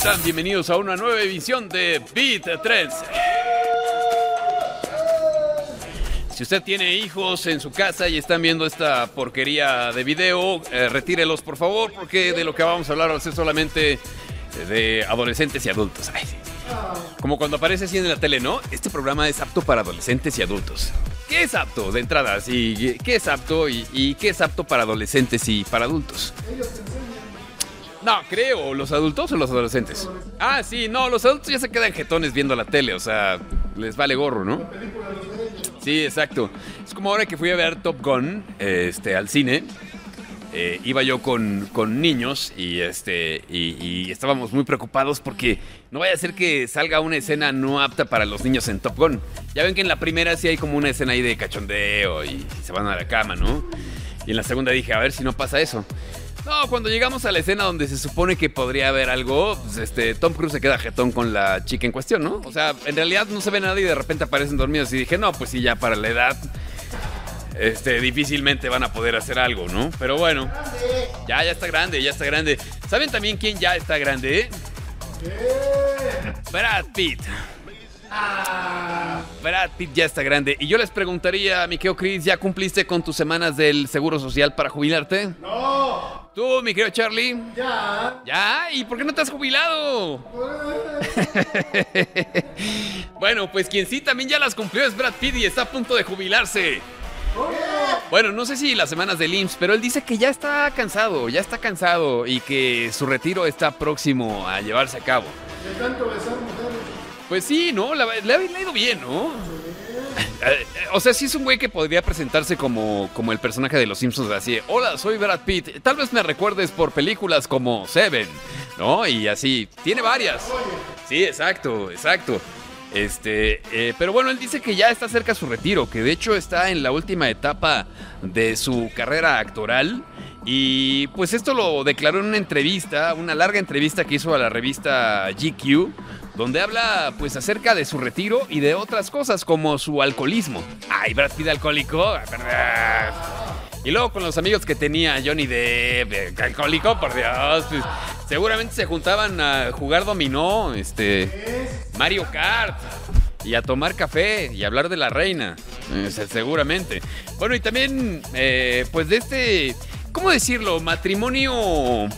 están? Bienvenidos a una nueva edición de Beat Trends. Si usted tiene hijos en su casa y están viendo esta porquería de video, eh, retírelos por favor, porque de lo que vamos a hablar va a ser solamente de adolescentes y adultos. Ay, sí. Como cuando aparece así en la tele, ¿no? Este programa es apto para adolescentes y adultos. ¿Qué es apto de entrada? Sí, ¿Qué es apto y, y qué es apto para adolescentes y para adultos? No, creo, ¿los adultos o los adolescentes? Ah, sí, no, los adultos ya se quedan jetones viendo la tele, o sea, les vale gorro, ¿no? Sí, exacto. Es como ahora que fui a ver Top Gun este, al cine. eh, iba yo con, con niños y, este, y, y estábamos muy preocupados porque no vaya a ser que salga una escena no apta para los niños en Top Gun. Ya ven que en la primera sí hay como una escena ahí de cachondeo y se van a la cama, ¿no? Y en la segunda dije, a ver si no pasa eso. No, cuando llegamos a la escena donde se supone que podría haber algo, pues, este, Tom Cruise se queda jetón con la chica en cuestión, ¿no? O sea, en realidad no se ve nada y de repente aparecen dormidos y dije, no, pues sí, ya para la edad, este, difícilmente van a poder hacer algo, ¿no? Pero bueno, ya, ya está grande, ya está grande. ¿Saben también quién ya está grande? Brad Pitt. Brad Pitt ya está grande. Y yo les preguntaría, mi Chris, ¿ya cumpliste con tus semanas del Seguro Social para jubilarte? ¡No! ¿Tú, mi querido Charlie? ¡Ya! ¿Ya? ¿Y por qué no te has jubilado? bueno, pues quien sí también ya las cumplió es Brad Pitt y está a punto de jubilarse. Bueno, no sé si las semanas del IMSS, pero él dice que ya está cansado, ya está cansado y que su retiro está próximo a llevarse a cabo. De tanto besar mujeres. Pues sí, ¿no? La- Le, ha le ha ido bien, ¿no? Eh, O sea, sí es un güey que podría presentarse como, como el personaje de Los Simpsons, así, hola, soy Brad Pitt, tal vez me recuerdes por películas como Seven, ¿no? Y así, tiene varias. Sí, exacto, exacto. Este, eh, pero bueno, él dice que ya está cerca su retiro, que de hecho está en la última etapa de su carrera actoral. Y pues esto lo declaró en una entrevista, una larga entrevista que hizo a la revista GQ, donde habla pues acerca de su retiro y de otras cosas como su alcoholismo. Ay, Brad Pitt alcohólico, ah. Y luego con los amigos que tenía Johnny Depp, eh, alcohólico, por Dios, pues, seguramente se juntaban a jugar dominó, este, Mario Kart. Y a tomar café y hablar de la reina, eh, se- seguramente. Bueno, y también, eh, pues de este, ¿cómo decirlo? Matrimonio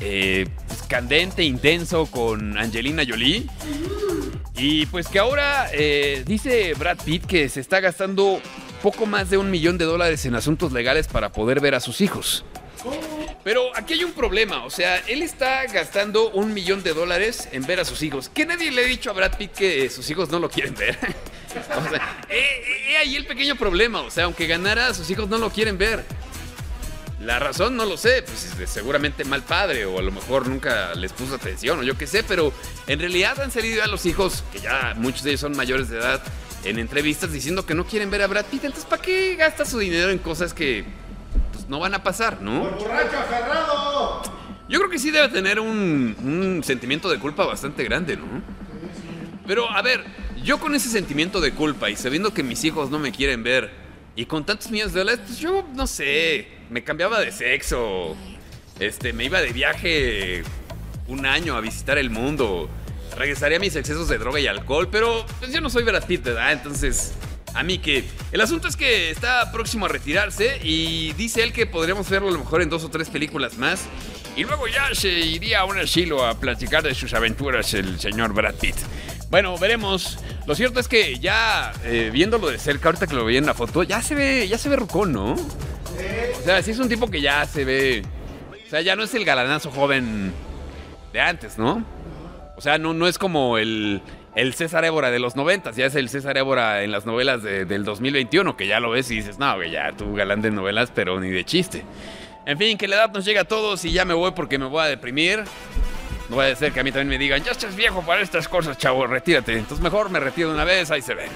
eh, pues, candente, intenso con Angelina Jolie. Y pues que ahora eh, dice Brad Pitt que se está gastando poco más de un millón de dólares en asuntos legales para poder ver a sus hijos. Pero aquí hay un problema, o sea, él está gastando un millón de dólares en ver a sus hijos. Que nadie le ha dicho a Brad Pitt que sus hijos no lo quieren ver. o sea, eh, eh, eh, ahí el pequeño problema, o sea, aunque ganara, sus hijos no lo quieren ver. La razón no lo sé, pues seguramente mal padre o a lo mejor nunca les puso atención o yo qué sé, pero en realidad han salido ya los hijos, que ya muchos de ellos son mayores de edad, en entrevistas diciendo que no quieren ver a Brad Pitt, entonces ¿para qué gasta su dinero en cosas que pues, no van a pasar, no? ¡Por borracho aferrado! Yo creo que sí debe tener un, un sentimiento de culpa bastante grande, ¿no? Pero a ver, yo con ese sentimiento de culpa y sabiendo que mis hijos no me quieren ver y con tantos millones de dólares, pues yo no sé, me cambiaba de sexo, este, me iba de viaje un año a visitar el mundo, regresaría a mis excesos de droga y alcohol, pero pues yo no soy Brad Pitt, ¿verdad? Entonces, a mí que... El asunto es que está próximo a retirarse y dice él que podríamos verlo a lo mejor en dos o tres películas más. Y luego ya se iría a un asilo a platicar de sus aventuras el señor Brad Pitt. Bueno, veremos. Lo cierto es que ya eh, viéndolo de cerca, ahorita que lo veía en la foto, ya se ve, ya se ve rucón, ¿no? O sea, sí es un tipo que ya se ve. O sea, ya no es el galanazo joven de antes, ¿no? O sea, no, no es como el, el César Évora de los noventas, ya es el César Évora en las novelas de- del 2021, que ya lo ves y dices, no, güey, ya tú galán de novelas, pero ni de chiste. En fin, que la edad nos llega a todos y ya me voy porque me voy a deprimir. No a ser que a mí también me digan, ya estás viejo para estas cosas, chavo, retírate. Entonces mejor me retiro de una vez, ahí se ven.